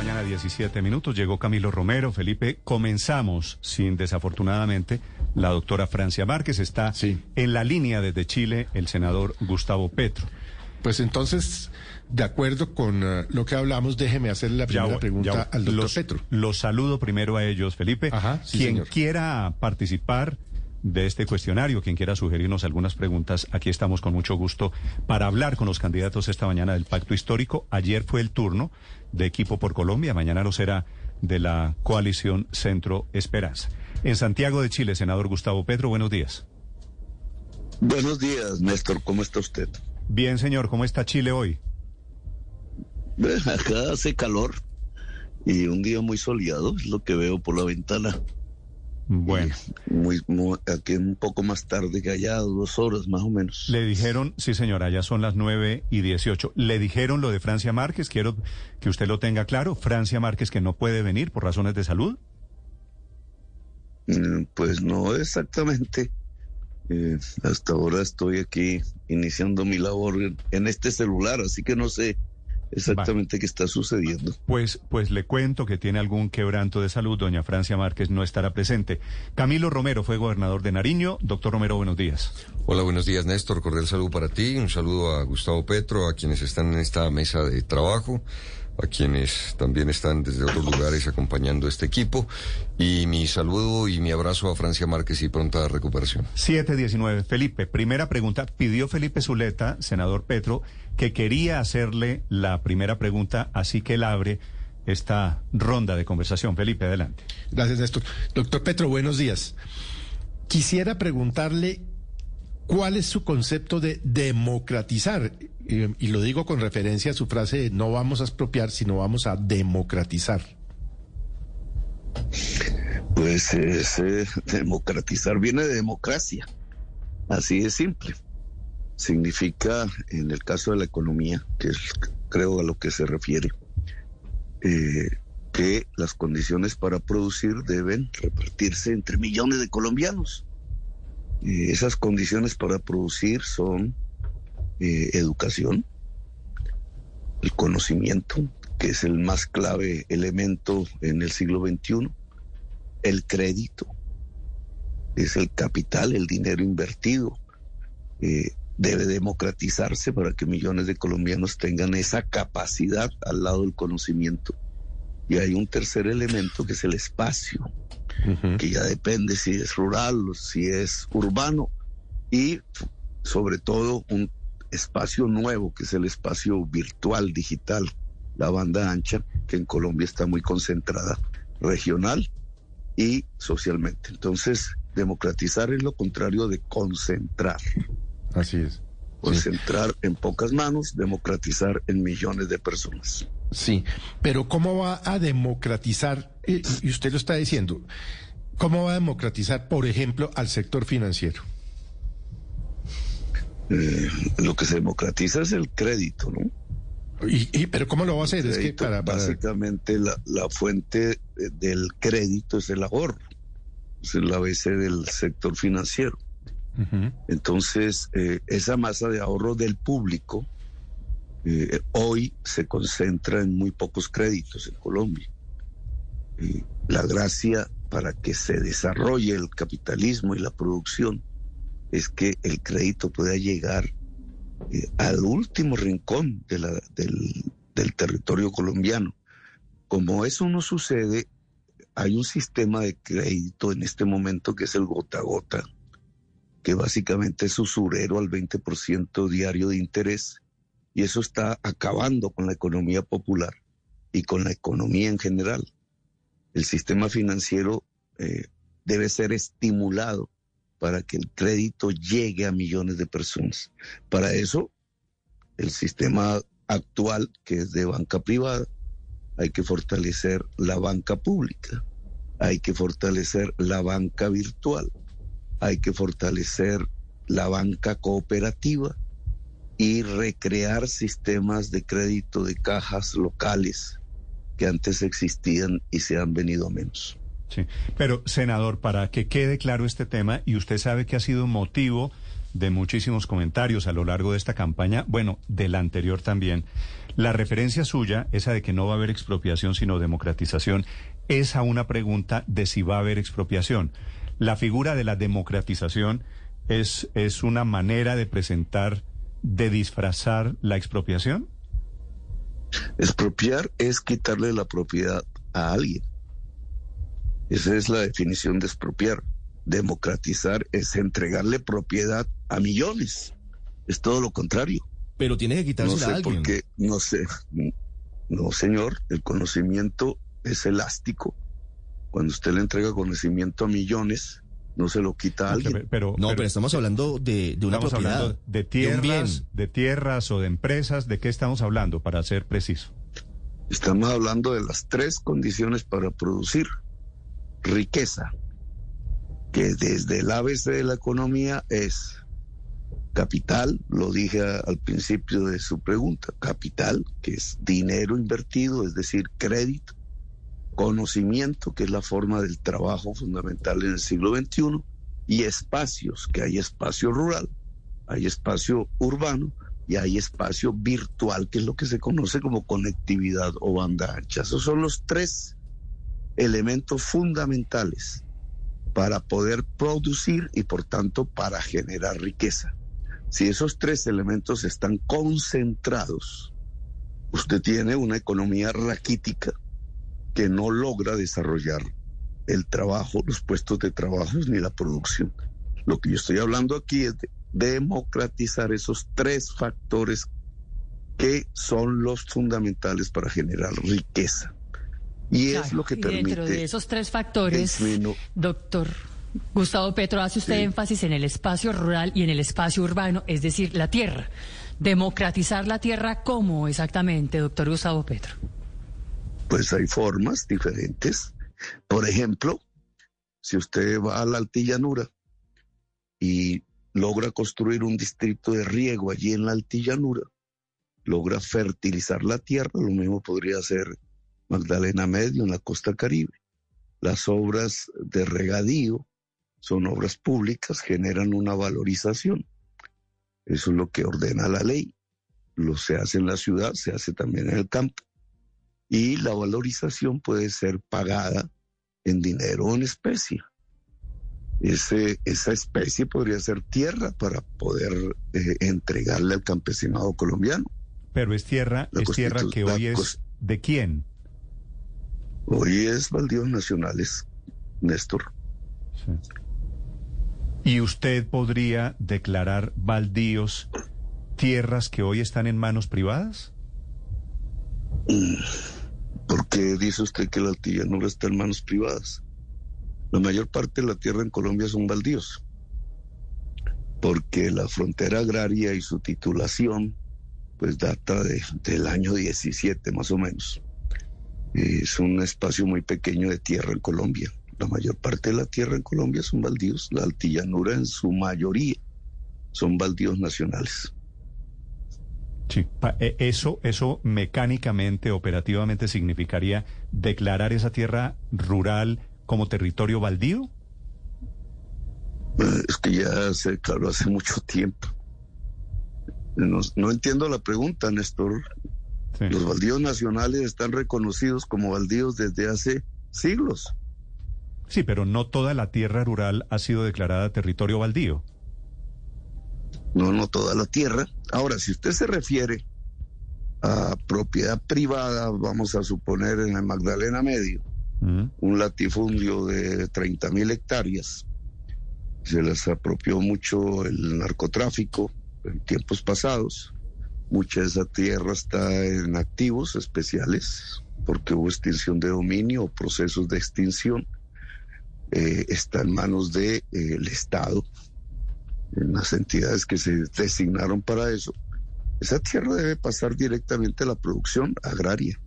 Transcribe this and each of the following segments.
mañana, 17 minutos. Llegó Camilo Romero. Felipe, comenzamos sin desafortunadamente la doctora Francia Márquez. Está Sí. en la línea desde Chile el senador Gustavo Petro. Pues entonces, de acuerdo con eh, lo que hablamos, déjeme hacerle la primera pregunta al doctor los, Petro. Los saludo primero a ellos, Felipe. Ajá, sí, quien señor. quiera participar de este cuestionario, quien quiera sugerirnos algunas preguntas, aquí estamos con mucho gusto para hablar con los candidatos esta mañana del Pacto Histórico. Ayer fue el turno de Equipo por Colombia, mañana lo será de la coalición Centro Esperanza. En Santiago de Chile, senador Gustavo Petro, buenos días. Buenos días, Néstor. ¿Cómo está usted? Bien, señor, ¿cómo está Chile hoy? Acá hace calor y un día muy soleado, es lo que veo por la ventana. Bueno. Muy, muy- aquí un poco más tarde que allá, dos horas más o menos. Le dijeron, sí señora, ya son las 9 y 18. Le dijeron lo de Francia Márquez, quiero que usted lo tenga claro. Francia Márquez que no puede venir por razones de salud. Mm, Pues no exactamente. Eh, hasta ahora estoy aquí iniciando mi labor en este celular, así que no sé exactamente qué está sucediendo. Pues, pues le cuento que tiene algún quebranto de salud. Doña Francia Márquez no estará presente. Camilo Romero fue gobernador de Nariño. Doctor Romero, buenos días. Hola, buenos días, Néstor. Cordial saludo para ti. Un saludo a Gustavo Petro, a quienes están en esta mesa de trabajo, a quienes también están desde otros lugares acompañando este equipo. Y mi saludo y mi abrazo a Francia Márquez y pronta recuperación. 719. Felipe, primera pregunta. Pidió Felipe Zuleta, senador Petro, que quería hacerle la primera pregunta, así que él abre esta ronda de conversación. Felipe, adelante. Gracias, Néstor. Doctor Petro, buenos días. Quisiera preguntarle cuál es su concepto de democratizar. Y lo digo con referencia a su frase de no vamos a expropiar, sino vamos a democratizar. Pues democratizar viene de democracia, así de simple. Significa, en el caso de la economía, que es creo a lo que se refiere, eh, que las condiciones para producir deben repartirse entre millones de colombianos. Eh, esas condiciones para producir son eh, educación, el conocimiento, que es el más clave elemento en el siglo XXI, el crédito, es el capital, el dinero invertido. eh, debe democratizarse para que millones de colombianos tengan esa capacidad al lado del conocimiento. Y hay un tercer elemento que es el espacio, Que ya depende si es rural o si es urbano, y sobre todo un espacio nuevo, que es el espacio virtual, digital, la banda ancha, que en Colombia está muy concentrada, regional y socialmente. Entonces, democratizar es lo contrario de concentrar. Así es. Sí. Concentrar en pocas manos, democratizar en millones de personas. Sí, pero ¿cómo va a democratizar? Y usted lo está diciendo. ¿Cómo va a democratizar, por ejemplo, al sector financiero? Eh, lo que se democratiza es el crédito, ¿no? Y, y- pero ¿cómo lo va a hacer? Es que crédito, para, para- Básicamente la, la fuente eh, del crédito es el ahorro, es el ABC del sector financiero. Entonces, eh, esa masa de ahorro del público eh, hoy se concentra en muy pocos créditos en Colombia. Eh, la gracia para que se desarrolle el capitalismo y la producción es que el crédito pueda llegar al último rincón del, del territorio colombiano. Como eso no sucede, hay un sistema de crédito en este momento que es el gota a gota, que básicamente es usurero al 20% diario de interés, y eso está acabando con la economía popular y con la economía en general. El sistema financiero eh, debe ser estimulado para que el crédito llegue a millones de personas. Para eso, el sistema actual, que es de banca privada, hay que fortalecer la banca pública, hay que fortalecer la banca virtual, hay que fortalecer la banca cooperativa y recrear sistemas de crédito de cajas locales que antes existían y se han venido a menos. Sí, pero senador, para que quede claro este tema, y usted sabe que ha sido motivo de muchísimos comentarios a lo largo de esta campaña, bueno, de la anterior también. La referencia suya, esa de que no va a haber expropiación sino democratización, es a una pregunta de si va a haber expropiación. La figura de la democratización es, es una manera de presentar, de disfrazar la expropiación. Expropiar es quitarle la propiedad a alguien. Esa es la definición de expropiar. Democratizar es entregarle propiedad a millones. Es todo lo contrario. Pero tiene que quitarse no sé a alguien. Porque, no sé. No, señor. El conocimiento es elástico. Cuando usted le entrega conocimiento a millones, no se lo quita a alguien. Pero, no, pero, estamos hablando de, de una estamos propiedad. hablando de de un tierras, bien. de tierras o de empresas. ¿De qué estamos hablando, para ser preciso? Estamos hablando de las tres condiciones para producir riqueza, que desde el ABC de la economía es capital, lo dije al principio de su pregunta, capital, que es dinero invertido, es decir, crédito, conocimiento, que es la forma del trabajo fundamental en el siglo XXI, y espacios, que hay espacio rural, hay espacio urbano y hay espacio virtual, que es lo que se conoce como conectividad o banda ancha. Esos son los tres elementos fundamentales para poder producir y por tanto para generar riqueza. Si esos tres elementos están concentrados, usted tiene una economía raquítica que no logra desarrollar el trabajo, los puestos de trabajo ni la producción. Lo que yo estoy hablando aquí es de democratizar esos tres factores que son los fundamentales para generar riqueza. Y es lo que y dentro permite de esos tres factores, doctor Gustavo Petro, hace usted Sí. énfasis en el espacio rural y en el espacio urbano, es decir, la tierra. Democratizar la tierra, ¿cómo exactamente, doctor Gustavo Petro? Pues hay formas diferentes. Por ejemplo, si usted va a la altillanura y logra construir un distrito de riego allí en la altillanura, logra fertilizar la tierra, lo mismo podría hacer Magdalena Medio en la costa caribe. Las obras de regadío son obras públicas, generan una valorización. Eso es lo que ordena la ley. Lo se hace en la ciudad, se hace también en el campo y la valorización puede ser pagada en dinero o en especie. Ese, esa especie podría ser tierra para poder eh, entregarle al campesinado colombiano. Pero es tierra, La es tierra que hoy es de quién. Hoy es baldíos nacionales, Néstor. Sí. ¿Y usted podría declarar baldíos tierras que hoy están en manos privadas? ¿Por qué dice usted que la altillanura está en manos privadas? La mayor parte de la tierra en Colombia son baldíos, porque la frontera agraria y su titulación pues data de- del año 17 más o menos. Es un espacio muy pequeño de tierra en Colombia. La mayor parte de la tierra en Colombia son baldíos, la altillanura en su mayoría son baldíos nacionales. Sí. Eh, Eso, eso mecánicamente, operativamente significaría declarar esa tierra rural como territorio baldío. Eh, Es que ya se declaró hace mucho tiempo. No, no entiendo la pregunta, Néstor. Sí. Los baldíos nacionales están reconocidos como baldíos desde hace siglos. Sí, pero no toda la tierra rural ha sido declarada territorio baldío. No, no toda la tierra. Ahora, si usted se refiere a propiedad privada, vamos a suponer en el Magdalena Medio, un latifundio de 30 mil hectáreas. Se les apropió mucho el narcotráfico en tiempos pasados. Mucha de esa tierra está en activos especiales porque hubo extinción de dominio o procesos de extinción. Eh, está en manos del de, eh, Estado, en las entidades que se designaron para eso. Esa tierra debe pasar directamente a la producción agraria.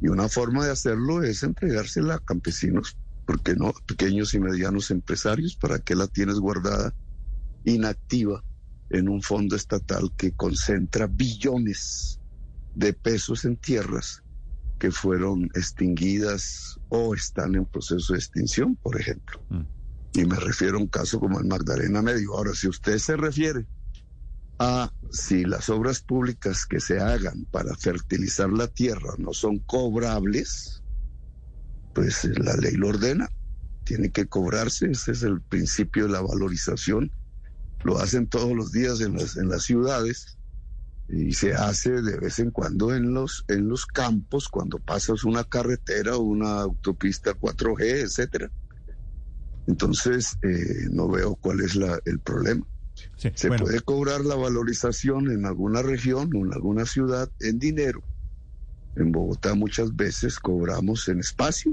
Y una forma de hacerlo es entregársela a campesinos, porque no? Pequeños y medianos empresarios, ¿para qué la tienes guardada inactiva en un fondo estatal que concentra billones de pesos en tierras que fueron extinguidas o están en proceso de extinción, por ejemplo? Mm. Y me refiero a un caso como el Magdalena Medio. Ahora, si usted se refiere a si las obras públicas que se hagan para fertilizar la tierra no son cobrables, pues la ley lo ordena. Tiene que cobrarse, ese es el principio de la valorización. Lo hacen todos los días en las, en las ciudades y se hace de vez en cuando en los, en los campos, cuando pasas una carretera o una autopista 4G, etcétera. Entonces, eh, no veo cuál es la, el problema. Sí, Se bueno, puede cobrar la valorización en alguna región o en alguna ciudad en dinero. En Bogotá muchas veces cobramos en espacio.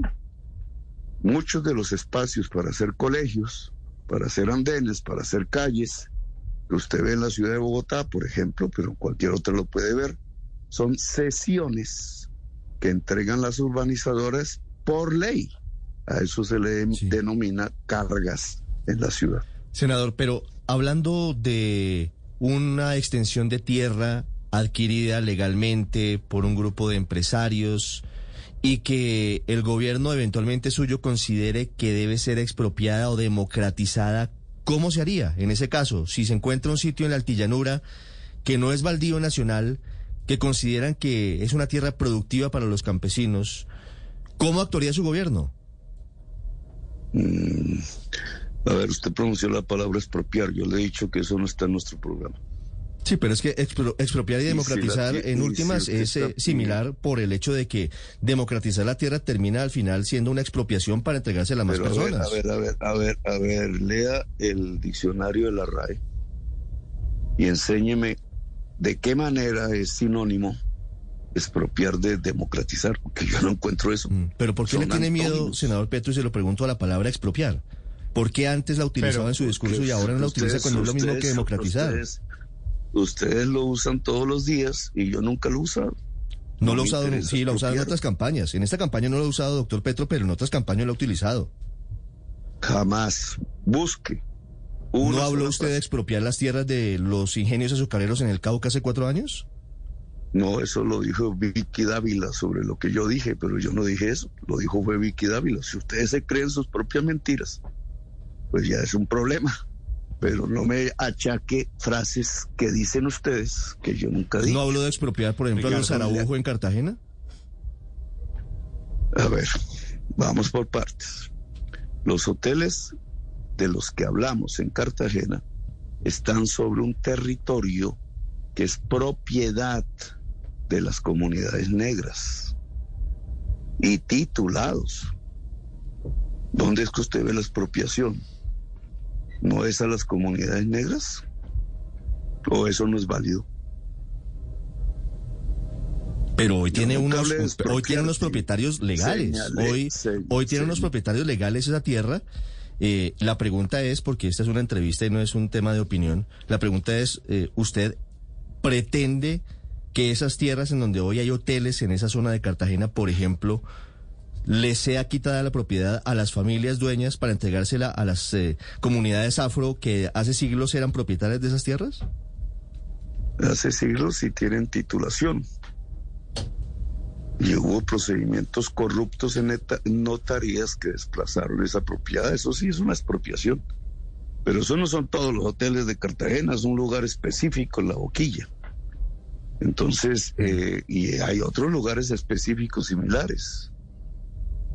Muchos de los espacios para hacer colegios, para hacer andenes, para hacer calles, que usted ve en la ciudad de Bogotá, por ejemplo, pero cualquier otro lo puede ver, son sesiones que entregan las urbanizadoras por ley. A eso se le Sí. denomina cargas en la ciudad. Senador, pero hablando de una extensión de tierra adquirida legalmente por un grupo de empresarios y que el gobierno eventualmente suyo considere que debe ser expropiada o democratizada, ¿cómo se haría en ese caso? Si se encuentra un sitio en la altillanura que no es baldío nacional, que consideran que es una tierra productiva para los campesinos, ¿cómo actuaría su gobierno? Mm, a ver, usted pronunció la palabra expropiar. Yo le he dicho que eso no está en nuestro programa. Sí, pero es que expro- expropiar y Y si democratizar la en si últimas es eh, similar por el hecho de que democratizar la tierra termina al final siendo una expropiación para entregársela a más Pero a ver, personas. a ver, a ver, a ver, a ver, lea el diccionario de la RAE y enséñeme de qué manera es sinónimo expropiar de democratizar, porque yo no encuentro eso. Mm, Pero ¿por qué Son le tiene miedo, senador Petro, y se lo pregunto a la palabra expropiar? ¿Por qué antes la utilizaba Pero, en su discurso y ahora no la utiliza ustedes- cuando es lo mismo que democratizar? Ustedes, ustedes lo usan todos los días y yo nunca lo he usado. no lo ha me usado, sí, lo ha usado en otras campañas. En esta campaña no lo ha usado, doctor Petro, pero en otras campañas lo ha utilizado. Jamás. Busque. una ¿No habló usted de expropiar las tierras de los ingenios azucareros en el Cauca hace cuatro años? No, eso lo dijo Vicky Dávila sobre lo que yo dije, pero yo no dije eso. Lo dijo fue Vicky Dávila. Si ustedes se creen sus propias mentiras, pues ya es un problema. Pero no me achaque frases que dicen ustedes que yo nunca dije. ¿No habló de expropiar, por ejemplo, a los Ricardo, Araujo en Cartagena? A ver, vamos por partes. Los hoteles de los que hablamos en Cartagena están sobre un territorio que es propiedad de las comunidades negras y titulados. ¿Dónde es que usted ve la expropiación? ¿No es a las comunidades negras? ¿O eso no es válido? Pero hoy tiene unos hoy tiene unos propietarios legales. Hoy hoy tiene unos propietarios legales esa tierra. Eh, la pregunta es, porque esta es una entrevista y no es un tema de opinión, la pregunta es, eh, ¿usted pretende que esas tierras en donde hoy hay hoteles en esa zona de Cartagena, por ejemplo, le sea quitada la propiedad a las familias dueñas para entregársela a las eh, comunidades afro que hace siglos eran propietarias de esas tierras? hace siglos sí tienen titulación. Y hubo procedimientos corruptos en notarías que desplazaron esa propiedad. Eso sí es una expropiación. Pero eso no son todos los hoteles de Cartagena, es un lugar específico, la boquilla. Entonces, eh, y hay otros lugares específicos similares.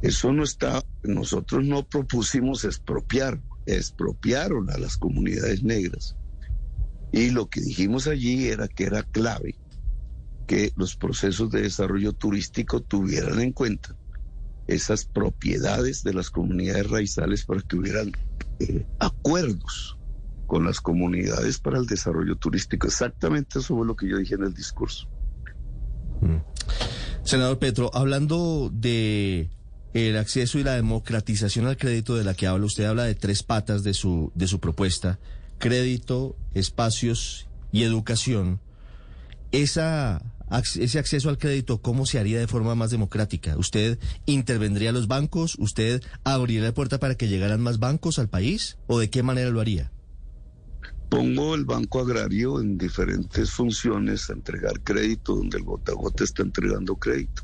Eso no está, nosotros no propusimos expropiar, expropiaron a las comunidades negras. Y lo que dijimos allí era que era clave que los procesos de desarrollo turístico tuvieran en cuenta esas propiedades de las comunidades raizales para que hubieran eh, acuerdos con las comunidades para el desarrollo turístico. Exactamente eso fue lo que yo dije en el discurso. Senador Petro, hablando de el acceso y la democratización al crédito de la que habla, usted habla de tres patas de su, de su propuesta, crédito, espacios y educación. Esa, ese acceso al crédito, ¿cómo se haría de forma más democrática? ¿Usted intervendría a los bancos? ¿Usted abriría la puerta para que llegaran más bancos al país? ¿O de qué manera lo haría? Pongo el Banco Agrario en diferentes funciones a entregar crédito, donde el gota gota está entregando crédito.